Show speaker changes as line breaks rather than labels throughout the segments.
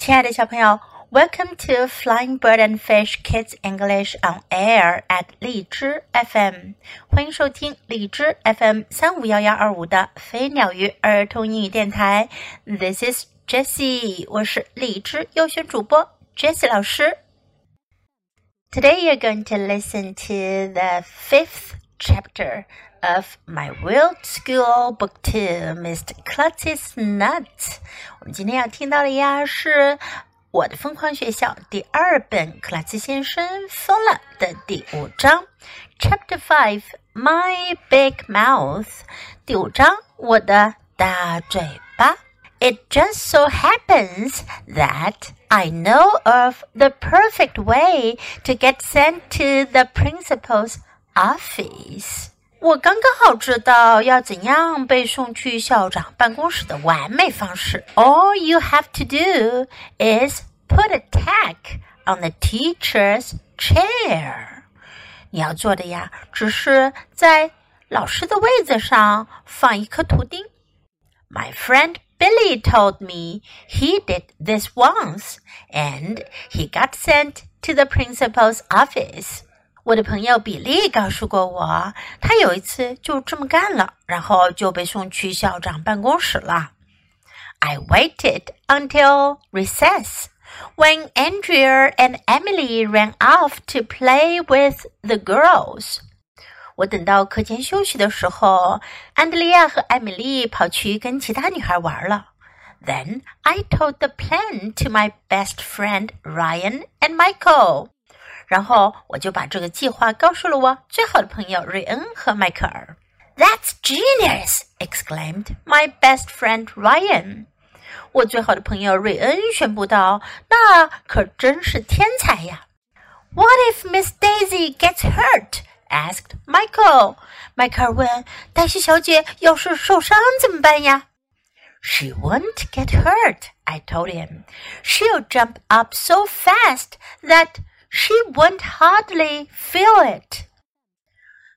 亲爱的小朋友，Welcome to Flying Bird and Fish Kids English on Air at 荔枝 FM，欢迎收听荔枝 FM 三五幺幺二五的飞鸟鱼儿童英语电台。This is Jessie，我是荔枝优选主播 Jessie 老师。Today you're going to listen to the fifth chapter of my Weird School Book Two, Mr. Klutz Is Nuts。我们今天要听到的呀是《我的疯狂学校》第二本，克拉奇先生疯了的第五章，Chapter Five, My Big Mouth。第五章，我的大嘴巴。It just so happens that I know of the perfect way to get sent to the principal's office. 我刚刚好知道要怎样被送去校长办公室的完美方式。All you have to do is put a tack on the teacher's chair。你要做的呀，只是在老师的位子上放一颗图钉。My friend Billy told me he did this once, and he got sent to the principal's office. 我的朋友比利告诉过我，他有一次就这么干了，然后就被送去校长办公室了。I waited until recess when Andrea and Emily ran off to play with the girls. 我等到课间休息的时候，安德利亚和艾米丽跑去跟其他女孩玩了。Then I told the plan to my best friend Ryan and Michael. 然后我就把这个计划告诉了我最好的朋友瑞恩和迈克尔。That's genius! exclaimed my best friend Ryan. 我最好的朋友瑞恩宣布道：“那可真是天才呀！” What if Miss Daisy gets hurt? asked Michael. 迈克尔问：“黛西小姐要是受伤怎么办呀？” She won't get hurt, I told him. She'll jump up so fast that she won't hardly feel it.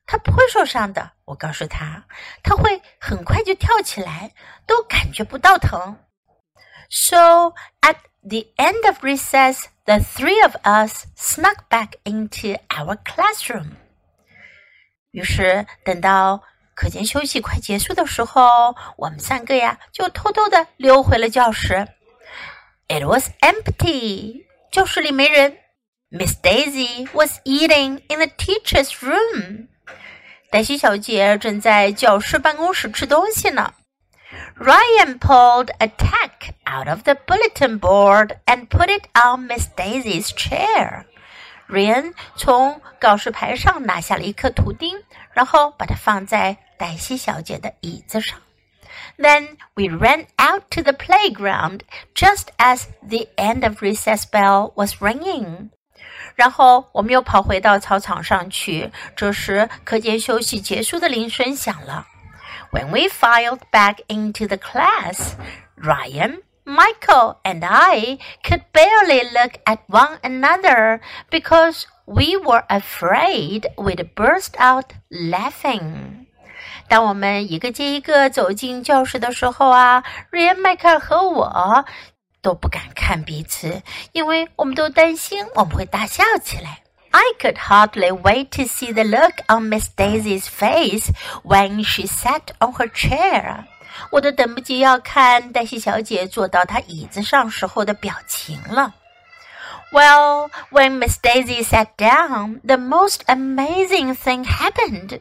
她不会受伤的，我告诉她，她会很快就跳起来，都感觉不到疼。So at the end of recess, the three of us snuck back into our classroom. 于是等到课间休息快结束的时候，我们三个呀就偷偷的溜回了教室。It was empty，教室里没人。 Miss Daisy was eating in the teacher's room. 黛西小姐正在教师办公室吃东西呢。Ryan pulled a tack out of the bulletin board and put it on Miss Daisy's chair. 瑞恩从告示牌上拿下了一颗图钉，然后把它放在黛西小姐的椅子上。Then we ran out to the playground just as the end of recess bell was ringing. 然后我们又跑回到操场上去。这时，课间休息结束的铃声响了。When we filed back into the class, Ryan, Michael, and I could barely look at one another because we were afraid we'd burst out laughing. 当我们一个接一个走进教室的时候啊，瑞恩、迈克尔和我都不敢看彼此，因为我们都担心我们会大笑起来。I could hardly wait to see the look on Miss Daisy's face when she sat on her chair。我都等不及要看黛西小姐坐到她椅子上时候的表情了。Well, when Miss Daisy sat down, the most amazing thing happened.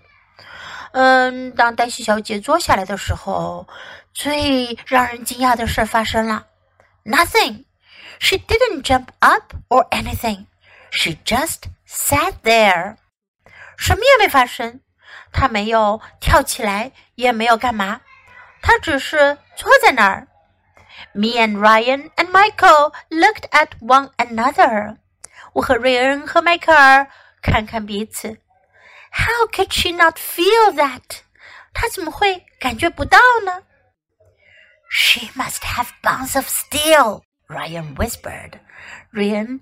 嗯，当黛西小姐坐下来的时候，最让人惊讶的事发生了。 Nothing. She didn't jump up or anything. She just sat there. 什么也没发生，她没有跳起来，也没有干嘛，她只是坐在那儿。Me and Ryan and Michael looked at one another. 我和瑞恩和迈克尔看看彼此。How could she not feel that? 她怎么会感觉不到呢 ？she must have bones of steel, Ryan whispered. 瑞恩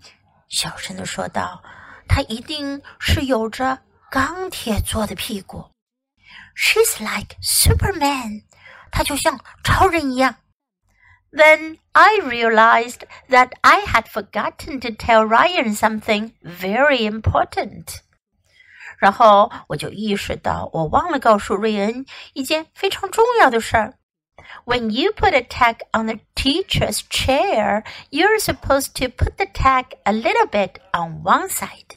小声的说道：“她一定是有着钢铁做的屁股。She's like Superman，她就像超人一样。 Then I realized that I had forgotten to tell Ryan something very important. 然后我就意识到，我忘了告诉瑞恩一件非常重要的事儿。 When you put a tag on the teacher's chair, you're supposed to put the tag a little bit on one side.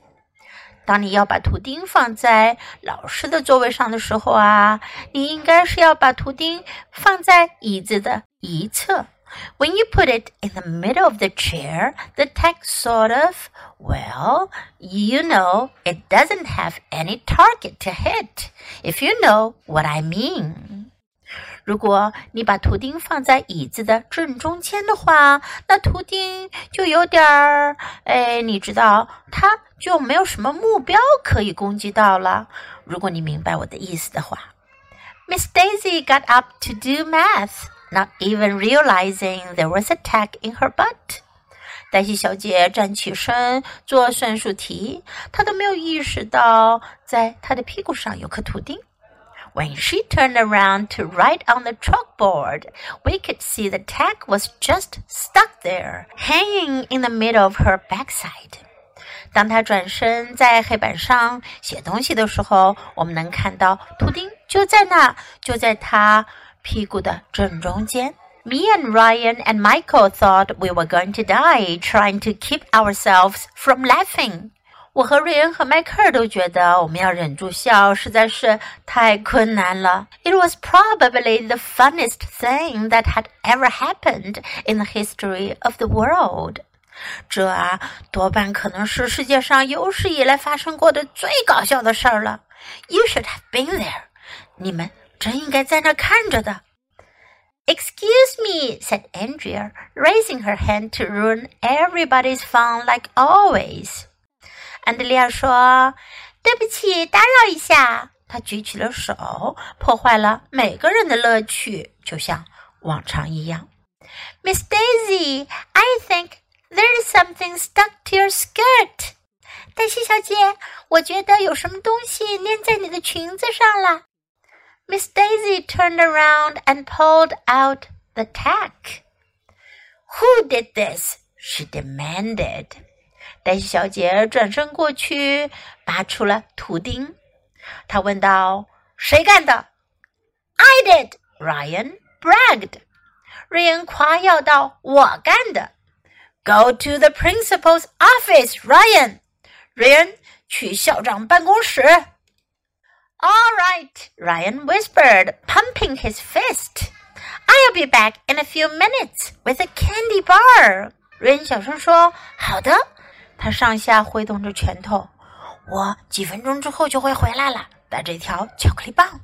当你要把图钉放在老师的座位上的时候啊，你应该是要把图钉放在椅子的一侧。when you put it in the middle of the chair, the text sort of, well, you know, it doesn't have any target to hit, if you know what I mean. 如果你把图钉放在椅子的正中间的话，那图钉就有点儿，哎，你知道，它就没有什么目标可以攻击到了。如果你明白我的意思的话，Miss Daisy got up to do math not even realizing there was a tack in her butt. 黛西小姐站起身做算术题，她都没有意识到在她的屁股上有颗图钉。When she turned around to write on the chalkboard, we could see the tack was just stuck there, hanging in the middle of her backside. 当她转身在黑板上写东西的时候，我们能看到图钉就在那，就在她屁股的正中间。Me and Ryan and Michael thought we were going to die trying to keep ourselves from laughing. 我和瑞恩和迈克尔都觉得我们要忍住笑实在是太困难了。It was probably the funniest thing that had ever happened in the history of the world. 这啊，多半可能是世界上有史以来发生过的最搞笑的事儿了。You should have been there. 你们真应该在那看着的。Excuse me, said Andrea, raising her hand to ruin everybody's fun like always. 安德烈亚说：“对不起，打扰一下。”他举起了手，破坏了每个人的乐趣，就像往常一样。Miss Daisy, I think there is something stuck to your skirt. 黛西小姐，我觉得有什么东西粘在你的裙子上了。Miss Daisy turned around and pulled out the tack. Who did this? she demanded. 黛西小姐转身过去，拔出了图钉。她问道：“谁干的？” I did. Ryan bragged. 瑞恩夸耀道：“我干的。” Go to the principal's office, Ryan. 瑞恩，去校长办公室。all right, Ryan whispered, pumping his fist. I'll be back in a few minutes with a candy bar. 瑞恩小声说：“好的。” 他上下挥动着拳头。我几分钟之后就会回来了，带着一条巧克力棒。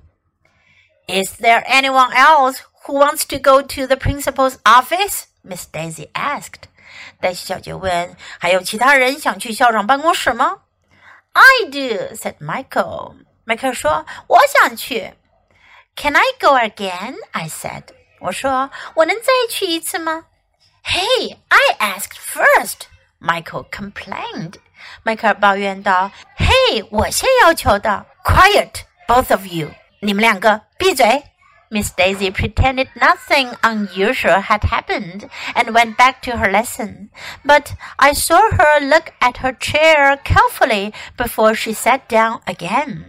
Is there anyone else who wants to go to the principal's office? Miss Daisy asked. 黛西小姐问：“还有其他人想去校长办公室吗？” I do," said Michael. 迈克说：“我想去。” Can I go again? I said. 我说：“我能再去一次吗？”Hey, I asked first. Michael complained. 迈克尔抱怨道：“Hey，我先要求的。Quiet, both of you. 你们两个闭嘴。” Miss Daisy pretended nothing unusual had happened and went back to her lesson. But I saw her look at her chair carefully before she sat down again.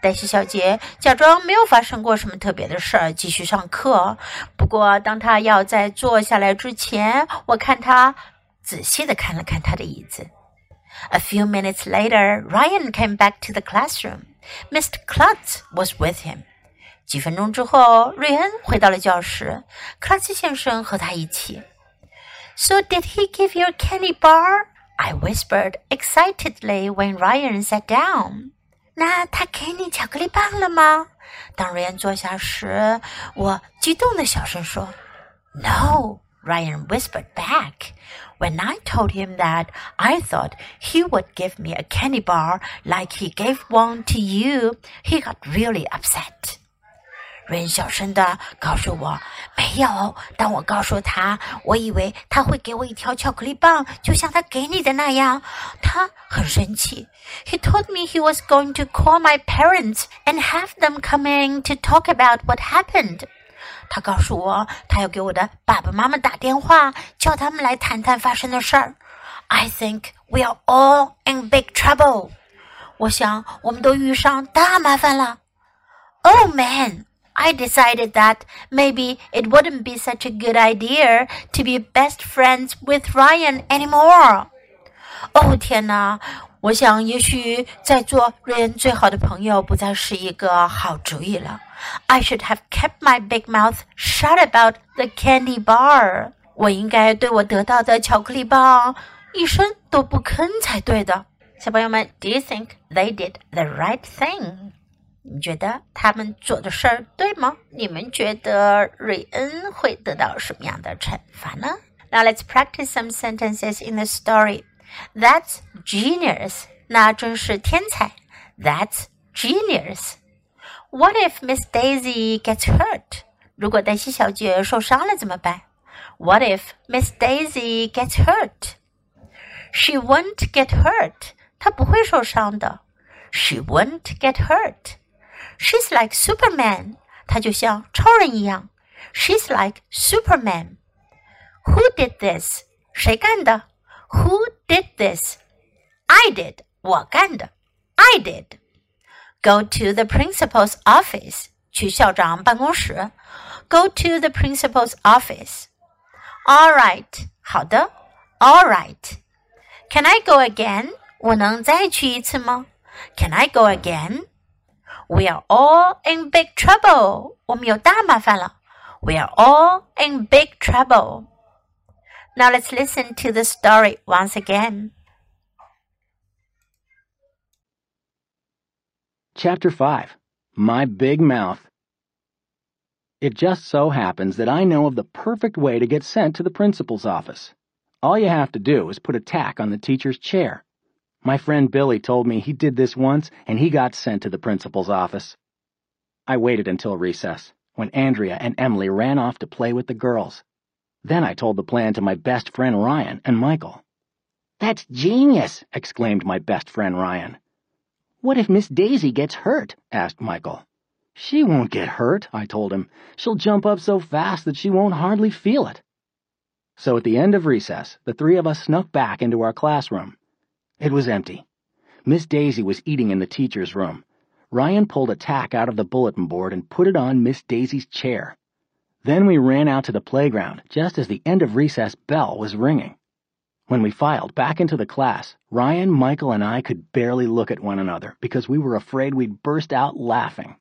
黛西小姐假装没有发生过什么特别的事儿，继续上课。不过，当她要在坐下来之前，我看她 仔细的看了看她的椅子。A few minutes later, Ryan came back to the classroom. Mr. Klutz was with him. 几分钟之后，瑞恩回到了教室，克拉兹先生和他一起。So did he give you a candy bar? I whispered excitedly when Ryan sat down. 那他给你巧克力棒了吗？当瑞恩坐下时，我激动的小声说：“No。” Ryan whispered back. When I told him that I thought he would give me a candy bar like he gave one to you, he got really upset. 瑞恩小声的告诉我：“没有。”当我告诉他，我以为他会给我一条巧克力棒，就像他给你的那样，他很生气。He told me he was going to call my parents and have them come in to talk about what happened. 他告诉我，他要给我的爸爸妈妈打电话，叫他们来谈谈发生的事儿。I think we are all in big trouble。我想我们都遇上大麻烦了。Oh man, I decided that maybe it wouldn't be such a good idea to be best friends with Ryan anymore. 哦天哪！ 我想，也许在做瑞恩最好的朋友不再是一个好主意了。I should have kept my big mouth shut about the candy bar。我应该对我得到的巧克力棒一声都不吭才对的。小朋友们，Do you think they did the right thing？你觉得他们做的事儿对吗？你们觉得瑞恩会得到什么样的惩罚呢？Now let's practice some sentences in the story. That's genius. 那真是天才。That's genius. What if Miss Daisy gets hurt? 如果黛西小姐受伤了怎么办？What if Miss Daisy gets hurt? She won't get hurt. 她不会受伤的。She won't get hurt. She's like Superman. 她就像超人一样。She's like Superman. Who did this? 谁干的 ？who did this? I did. 我干的。I did. Go to the principal's office. 去校长办公室。Go to the principal's office. All right. 好的。All right. Can I go again? 我能再去一次吗？Can I go again? We are all in big trouble. 我们有大麻烦了。We are all in big trouble. Now let's listen to the story once again.
Chapter 5 My Big Mouth. It just so happens that I know of the perfect way to get sent to the principal's office. All you have to do is put a tack on the teacher's chair. My friend Billy told me he did this once and he got sent to the principal's office. I waited until recess, when Andrea and Emily ran off to play with the girls. Then I told the plan to my best friend Ryan and Michael. That's genius, exclaimed my best friend Ryan. What if Miss Daisy gets hurt? asked Michael. She won't get hurt, I told him. She'll jump up so fast that she won't hardly feel it. So at the end of recess, the three of us snuck back into our classroom. It was empty. Miss Daisy was eating in the teacher's room. Ryan pulled a tack out of the bulletin board and put it on Miss Daisy's chair. Then we ran out to the playground just as the end of recess bell was ringing. When we filed back into the class, Ryan, Michael, and I could barely look at one another because we were afraid we'd burst out laughing.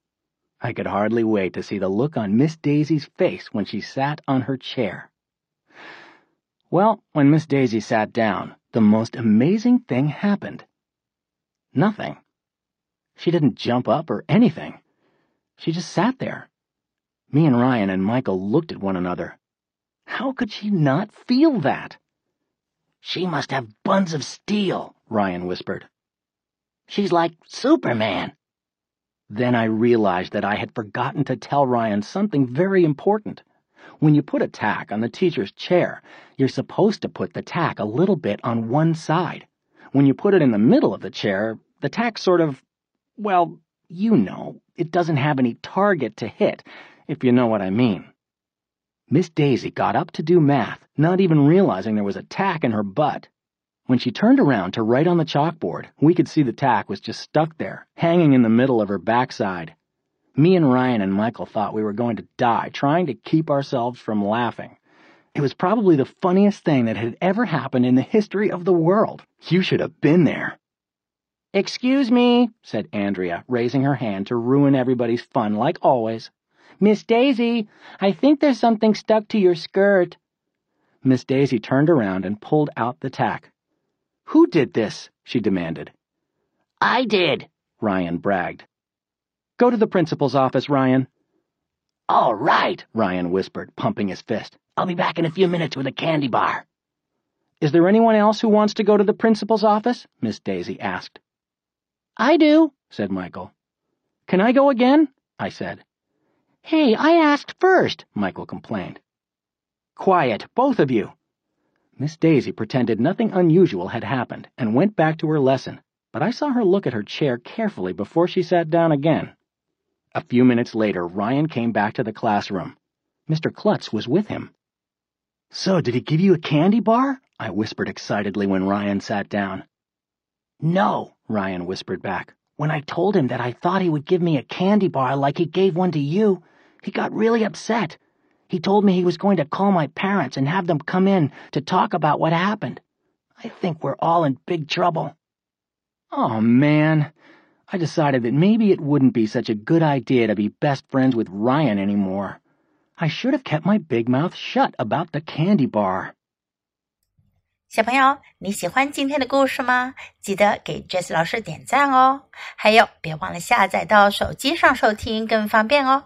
I could hardly wait to see the look on Miss Daisy's face when she sat on her chair. Well, when Miss Daisy sat down, the most amazing thing happened. Nothing. She didn't jump up or anything. She just sat there, me and Ryan and Michael looked at one another. How could she not feel that? She must have buns of steel, Ryan whispered. She's like Superman. Then I realized that I had forgotten to tell Ryan something very important. When you put a tack on the teacher's chair, you're supposed to put the tack a little bit on one side. When you put it in the middle of the chair, the tack sort of, well, you know, it doesn't have any target to hit, if you know what I mean. Miss Daisy got up to do math, not even realizing there was a tack in her butt. When she turned around to write on the chalkboard, we could see the tack was just stuck there, hanging in the middle of her backside. Me and Ryan and Michael thought we were going to die trying to keep ourselves from laughing. It was probably the funniest thing that had ever happened in the history of the world. You should have been there. Excuse me, said Andrea, raising her hand to ruin everybody's fun like always. Miss Daisy, I think there's something stuck to your skirt. Miss Daisy turned around and pulled out the tack. Who did this? she demanded. I did, Ryan bragged. Go to the principal's office, Ryan. All right, Ryan whispered, pumping his fist. I'll be back in a few minutes with a candy bar. Is there anyone else who wants to go to the principal's office? Miss Daisy asked. I do, said Michael. Can I go again? I said. Hey, I asked first, Michael complained. Quiet, both of you. Miss Daisy pretended nothing unusual had happened and went back to her lesson, but I saw her look at her chair carefully before she sat down again. A few minutes later, Ryan came back to the classroom. Mr. Klutz was with him. So, did he give you a candy bar? I whispered excitedly when Ryan sat down. No, Ryan whispered back. When I told him that I thought he would give me a candy bar like he gave one to you, he got really upset. He told me he was going to call my parents and have them come in to talk about what happened. I think we're all in big trouble. Oh, man. I decided that maybe it wouldn't be such a good idea to be best friends with Ryan anymore. I should have kept my big mouth shut about the candy bar.
小朋友，你喜欢今天的故事吗？记得给 Jess 老师点赞哦！还有，别忘了下载到手机上收听，更方便哦。